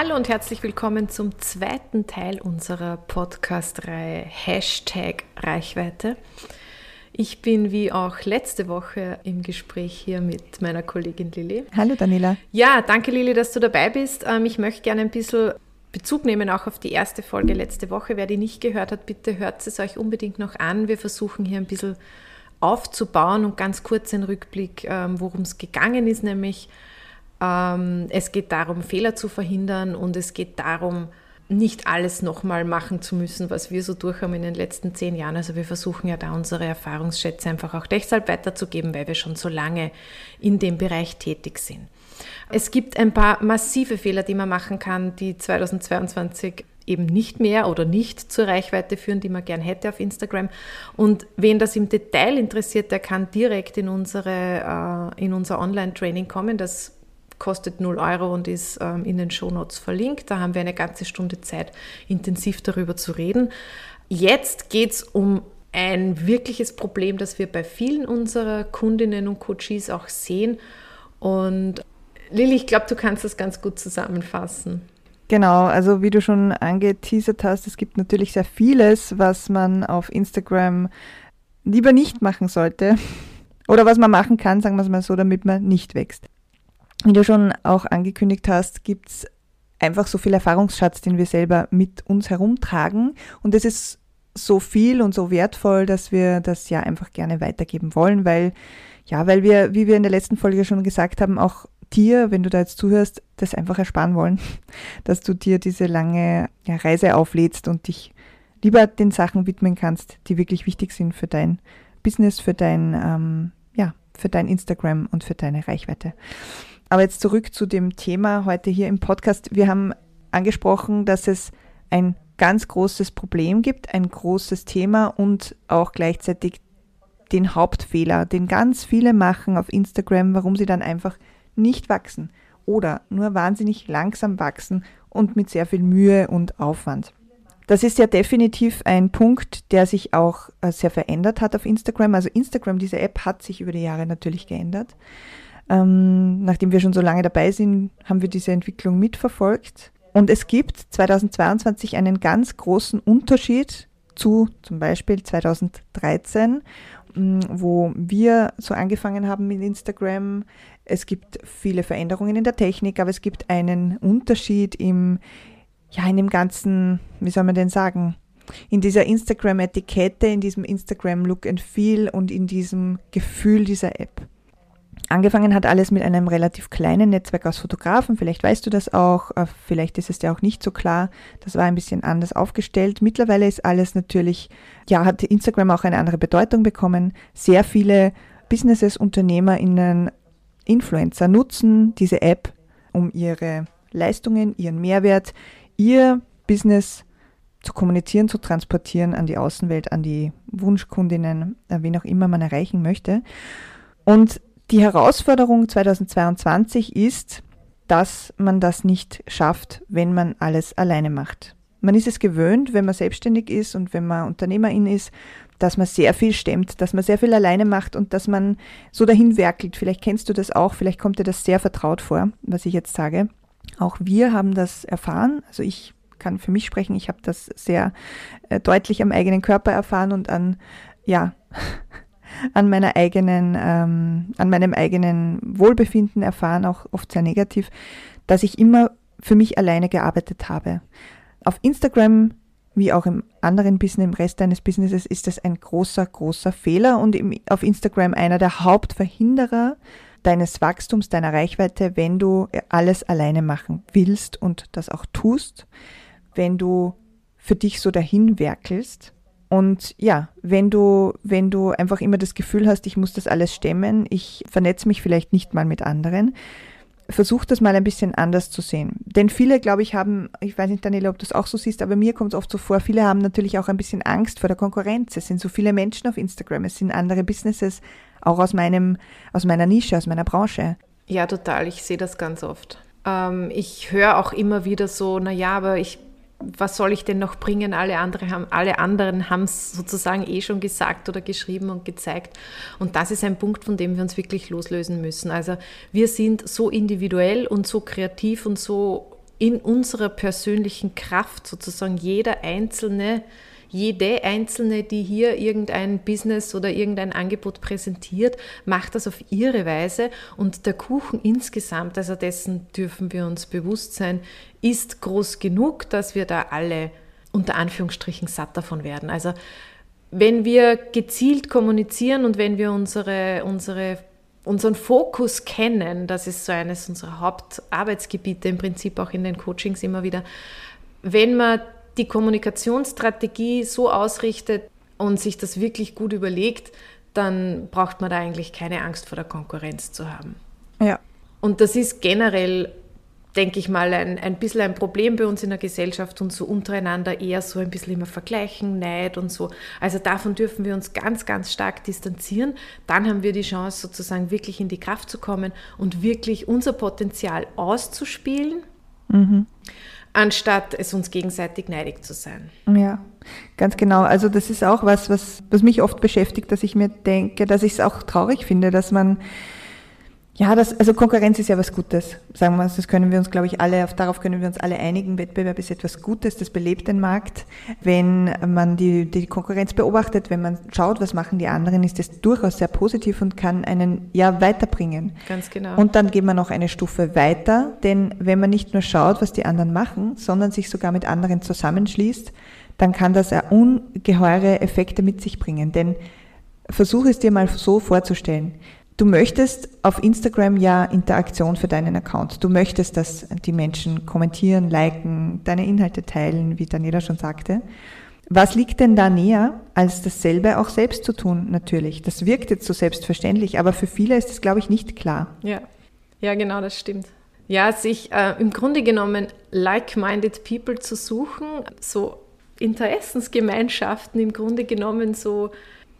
Hallo und herzlich willkommen zum zweiten Teil unserer Podcast-Reihe Hashtag Reichweite. Ich bin wie auch letzte Woche im Gespräch hier mit meiner Kollegin Lilly. Hallo Daniela. Ja, danke Lilly, dass du dabei bist. Ähm, ich möchte gerne ein bisschen Bezug nehmen auch auf die erste Folge letzte Woche. Wer die nicht gehört hat, bitte hört es euch unbedingt noch an. Wir versuchen hier ein bisschen aufzubauen und ganz kurz einen Rückblick, ähm, worum es gegangen ist, nämlich es geht darum, Fehler zu verhindern und es geht darum, nicht alles nochmal machen zu müssen, was wir so durch haben in den letzten zehn Jahren. Also wir versuchen ja da unsere Erfahrungsschätze einfach auch deshalb weiterzugeben, weil wir schon so lange in dem Bereich tätig sind. Es gibt ein paar massive Fehler, die man machen kann, die 2022 eben nicht mehr oder nicht zur Reichweite führen, die man gern hätte auf Instagram. Und wen das im Detail interessiert, der kann direkt in, unsere, äh, in unser Online-Training kommen. Das kostet 0 Euro und ist ähm, in den Shownotes verlinkt. Da haben wir eine ganze Stunde Zeit, intensiv darüber zu reden. Jetzt geht es um ein wirkliches Problem, das wir bei vielen unserer Kundinnen und Coaches auch sehen. Und Lili, ich glaube, du kannst das ganz gut zusammenfassen. Genau, also wie du schon angeteasert hast, es gibt natürlich sehr vieles, was man auf Instagram lieber nicht machen sollte. Oder was man machen kann, sagen wir es mal so, damit man nicht wächst. Wie du schon auch angekündigt hast, gibt es einfach so viel Erfahrungsschatz, den wir selber mit uns herumtragen. Und es ist so viel und so wertvoll, dass wir das ja einfach gerne weitergeben wollen, weil, ja, weil wir, wie wir in der letzten Folge schon gesagt haben, auch dir, wenn du da jetzt zuhörst, das einfach ersparen wollen, dass du dir diese lange ja, Reise auflädst und dich lieber den Sachen widmen kannst, die wirklich wichtig sind für dein Business, für dein, ähm, ja, für dein Instagram und für deine Reichweite. Aber jetzt zurück zu dem Thema heute hier im Podcast. Wir haben angesprochen, dass es ein ganz großes Problem gibt, ein großes Thema und auch gleichzeitig den Hauptfehler, den ganz viele machen auf Instagram, warum sie dann einfach nicht wachsen oder nur wahnsinnig langsam wachsen und mit sehr viel Mühe und Aufwand. Das ist ja definitiv ein Punkt, der sich auch äh, sehr verändert hat auf Instagram. Also Instagram, diese App hat sich über die Jahre natürlich geändert. Ähm, nachdem wir schon so lange dabei sind, haben wir diese Entwicklung mitverfolgt. Und es gibt 2022 einen ganz großen Unterschied zu zum Beispiel 2013, mm, wo wir so angefangen haben mit Instagram. Es gibt viele Veränderungen in der Technik, aber es gibt einen Unterschied im, ja, in dem ganzen, wie soll man denn sagen, in dieser Instagram-Etikette, in diesem Instagram-Look and Feel und in diesem Gefühl dieser App. Angefangen hat alles mit einem relativ kleinen Netzwerk aus Fotografen. Vielleicht weißt du das auch. Äh, vielleicht ist es dir auch nicht so klar. Das war ein bisschen anders aufgestellt. Mittlerweile ist alles natürlich, ja, hat Instagram auch eine andere Bedeutung bekommen. Sehr viele Businesses, UnternehmerInnen, Influencer nutzen diese App, um ihre Leistungen, ihren Mehrwert, ihr Business zu kommunizieren, zu transportieren an die Außenwelt, an die Wunschkundinnen, äh, wen auch immer man erreichen möchte. Und die Herausforderung 2022 ist, dass man das nicht schafft, wenn man alles alleine macht. Man ist es gewöhnt, wenn man selbstständig ist und wenn man Unternehmerin ist, dass man sehr viel stemmt, dass man sehr viel alleine macht und dass man so dahin werkelt. Vielleicht kennst du das auch, vielleicht kommt dir das sehr vertraut vor, was ich jetzt sage. Auch wir haben das erfahren. Also ich kann für mich sprechen, ich habe das sehr äh, deutlich am eigenen Körper erfahren und an, ja, an meiner eigenen, ähm, an meinem eigenen Wohlbefinden erfahren, auch oft sehr negativ, dass ich immer für mich alleine gearbeitet habe. Auf Instagram wie auch im anderen Business, im Rest deines Businesses, ist das ein großer, großer Fehler und im, auf Instagram einer der Hauptverhinderer deines Wachstums, deiner Reichweite, wenn du alles alleine machen willst und das auch tust, wenn du für dich so dahin werkelst und ja, wenn du, wenn du einfach immer das Gefühl hast, ich muss das alles stemmen, ich vernetze mich vielleicht nicht mal mit anderen, versucht das mal ein bisschen anders zu sehen. Denn viele, glaube ich, haben, ich weiß nicht, Daniela, ob du das auch so siehst, aber mir kommt es oft so vor, viele haben natürlich auch ein bisschen Angst vor der Konkurrenz. Es sind so viele Menschen auf Instagram, es sind andere Businesses, auch aus meinem, aus meiner Nische, aus meiner Branche. Ja, total. Ich sehe das ganz oft. Ähm, ich höre auch immer wieder so, naja, aber ich was soll ich denn noch bringen? Alle, andere haben, alle anderen haben es sozusagen eh schon gesagt oder geschrieben und gezeigt. Und das ist ein Punkt, von dem wir uns wirklich loslösen müssen. Also wir sind so individuell und so kreativ und so in unserer persönlichen Kraft sozusagen jeder einzelne jede Einzelne, die hier irgendein Business oder irgendein Angebot präsentiert, macht das auf ihre Weise und der Kuchen insgesamt, also dessen dürfen wir uns bewusst sein, ist groß genug, dass wir da alle unter Anführungsstrichen satt davon werden. Also wenn wir gezielt kommunizieren und wenn wir unsere, unsere, unseren Fokus kennen, das ist so eines unserer Hauptarbeitsgebiete im Prinzip auch in den Coachings immer wieder, wenn man die Kommunikationsstrategie so ausrichtet und sich das wirklich gut überlegt, dann braucht man da eigentlich keine Angst vor der Konkurrenz zu haben. Ja. Und das ist generell, denke ich mal, ein, ein bisschen ein Problem bei uns in der Gesellschaft und so untereinander eher so ein bisschen immer vergleichen, Neid und so. Also davon dürfen wir uns ganz, ganz stark distanzieren. Dann haben wir die Chance, sozusagen wirklich in die Kraft zu kommen und wirklich unser Potenzial auszuspielen. Mhm anstatt es uns gegenseitig neidig zu sein. Ja, ganz genau. Also das ist auch was, was, was mich oft beschäftigt, dass ich mir denke, dass ich es auch traurig finde, dass man ja, das, also Konkurrenz ist ja was Gutes. Sagen wir, das können wir uns, glaube ich, alle, darauf können wir uns alle einigen. Wettbewerb ist etwas Gutes, das belebt den Markt. Wenn man die, die Konkurrenz beobachtet, wenn man schaut, was machen die anderen, ist das durchaus sehr positiv und kann einen ja weiterbringen. Ganz genau. Und dann geht man noch eine Stufe weiter, denn wenn man nicht nur schaut, was die anderen machen, sondern sich sogar mit anderen zusammenschließt, dann kann das ja ungeheure Effekte mit sich bringen. Denn versuch es dir mal so vorzustellen. Du möchtest auf Instagram ja Interaktion für deinen Account. Du möchtest, dass die Menschen kommentieren, liken, deine Inhalte teilen, wie Daniela schon sagte. Was liegt denn da näher, als dasselbe auch selbst zu tun, natürlich? Das wirkt jetzt so selbstverständlich, aber für viele ist es, glaube ich, nicht klar. Ja, ja genau, das stimmt. Ja, sich äh, im Grunde genommen like-minded people zu suchen, so Interessensgemeinschaften, im Grunde genommen so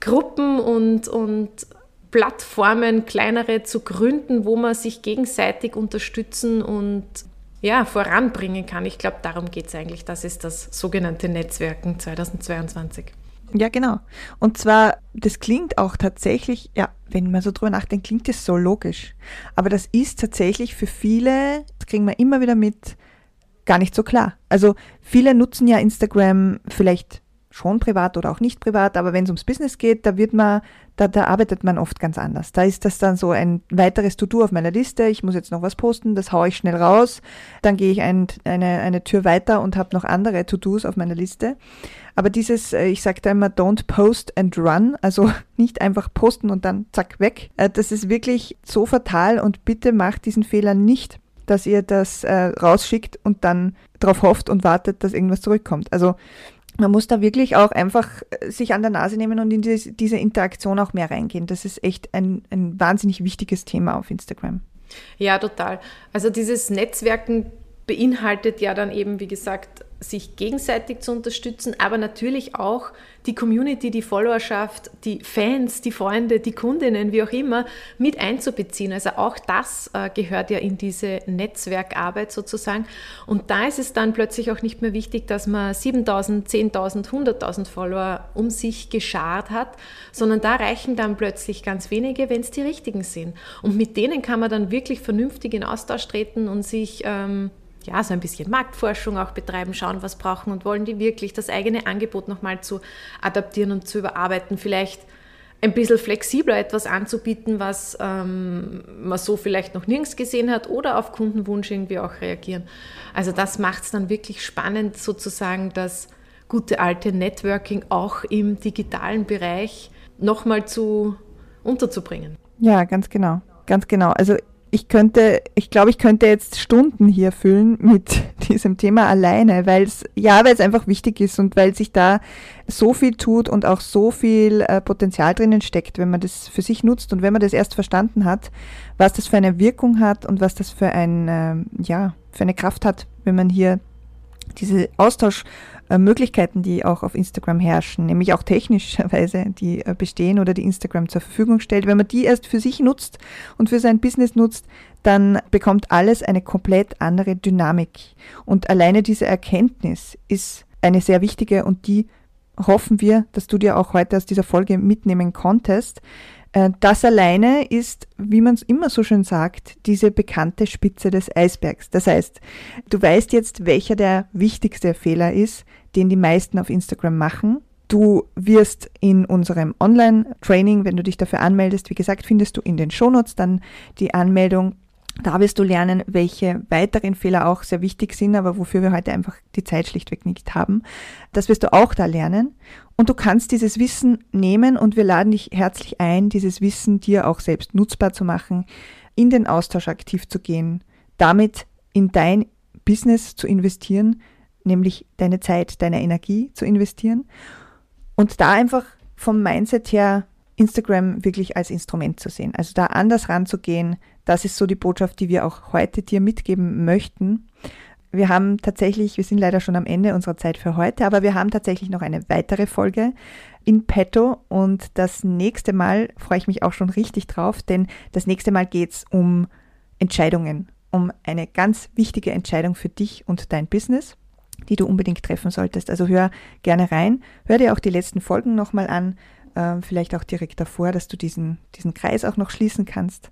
Gruppen und, und Plattformen, kleinere zu gründen, wo man sich gegenseitig unterstützen und ja, voranbringen kann. Ich glaube, darum geht es eigentlich. Das ist das sogenannte Netzwerken 2022. Ja, genau. Und zwar, das klingt auch tatsächlich, ja, wenn man so drüber nachdenkt, klingt das so logisch. Aber das ist tatsächlich für viele, das kriegen wir immer wieder mit, gar nicht so klar. Also viele nutzen ja Instagram vielleicht schon privat oder auch nicht privat, aber wenn es ums Business geht, da wird man, da, da arbeitet man oft ganz anders. Da ist das dann so ein weiteres To-Do auf meiner Liste. Ich muss jetzt noch was posten, das haue ich schnell raus. Dann gehe ich ein, eine, eine Tür weiter und habe noch andere To-Dos auf meiner Liste. Aber dieses, äh, ich sage da immer, don't post and run, also nicht einfach posten und dann zack weg. Äh, das ist wirklich so fatal und bitte macht diesen Fehler nicht dass ihr das äh, rausschickt und dann darauf hofft und wartet, dass irgendwas zurückkommt. Also man muss da wirklich auch einfach äh, sich an der Nase nehmen und in diese, Interaktion auch mehr reingehen. Das ist echt ein, ein wahnsinnig wichtiges Thema auf Instagram. Ja, total. Also dieses Netzwerken beinhaltet ja dann eben, wie gesagt, sich gegenseitig zu unterstützen, aber natürlich auch die Community, die Followerschaft, die Fans, die Freunde, die Kundinnen, wie auch immer, mit einzubeziehen. Also auch das äh, gehört ja in diese Netzwerkarbeit sozusagen. Und da ist es dann plötzlich auch nicht mehr wichtig, dass man 7000, 10.000, 100.000 Follower um sich geschart hat, sondern da reichen dann plötzlich ganz wenige, wenn es die richtigen sind. Und mit denen kann man dann wirklich vernünftig in Austausch treten und sich ähm, ja, so ein bisschen Marktforschung auch betreiben, schauen, was brauchen und wollen die wirklich, das eigene Angebot nochmal zu adaptieren und zu überarbeiten, vielleicht ein bisschen flexibler etwas anzubieten, was ähm, man so vielleicht noch nirgends gesehen hat oder auf Kundenwunsch irgendwie auch reagieren. Also das macht es dann wirklich spannend, sozusagen das gute alte Networking auch im digitalen Bereich nochmal zu unterzubringen. Ja, ganz genau. Ganz genau. Also ich könnte, ich glaube, ich könnte jetzt Stunden hier füllen mit diesem Thema alleine, weil es, ja, weil es einfach wichtig ist und weil sich da so viel tut und auch so viel äh, Potenzial drinnen steckt, wenn man das für sich nutzt und wenn man das erst verstanden hat, was das für eine Wirkung hat und was das für ein, äh, ja, für eine Kraft hat, wenn man hier diese Austauschmöglichkeiten, die auch auf Instagram herrschen, nämlich auch technischerweise, die äh, bestehen oder die Instagram zur Verfügung stellt, wenn man die erst für sich nutzt und für sein Business nutzt, dann bekommt alles eine komplett andere Dynamik. Und alleine diese Erkenntnis ist eine sehr wichtige und die hoffen wir, dass du dir auch heute aus dieser Folge mitnehmen konntest, das alleine ist, wie man es immer so schön sagt, diese bekannte Spitze des Eisbergs. Das heißt, du weißt jetzt, welcher der wichtigste Fehler ist, den die meisten auf Instagram machen. Du wirst in unserem Online-Training, wenn du dich dafür anmeldest, wie gesagt, findest du in den Shownotes dann die Anmeldung da wirst du lernen, welche weiteren Fehler auch sehr wichtig sind, aber wofür wir heute einfach die Zeit schlichtweg nicht haben. Das wirst du auch da lernen. Und du kannst dieses Wissen nehmen und wir laden dich herzlich ein, dieses Wissen dir auch selbst nutzbar zu machen, in den Austausch aktiv zu gehen, damit in dein Business zu investieren, nämlich deine Zeit, deine Energie zu investieren und da einfach vom Mindset her Instagram wirklich als Instrument zu sehen. Also da anders ranzugehen, das ist so die Botschaft, die wir auch heute dir mitgeben möchten. Wir haben tatsächlich, wir sind leider schon am Ende unserer Zeit für heute, aber wir haben tatsächlich noch eine weitere Folge in petto und das nächste Mal freue ich mich auch schon richtig drauf, denn das nächste Mal geht es um Entscheidungen, um eine ganz wichtige Entscheidung für dich und dein Business, die du unbedingt treffen solltest. Also hör gerne rein, hör dir auch die letzten Folgen nochmal an, äh, vielleicht auch direkt davor, dass du diesen, diesen Kreis auch noch schließen kannst.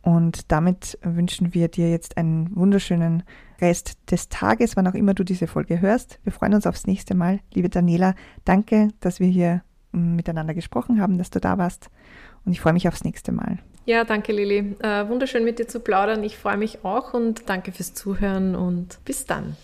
Und damit wünschen wir dir jetzt einen wunderschönen Rest des Tages, wann auch immer du diese Folge hörst. Wir freuen uns aufs nächste Mal. Liebe Daniela, danke, dass wir hier mm, miteinander gesprochen haben, dass du da warst. Und ich freue mich aufs nächste Mal. Ja, danke Lili. Äh, wunderschön mit dir zu plaudern. Ich freue mich auch und danke fürs Zuhören und bis dann.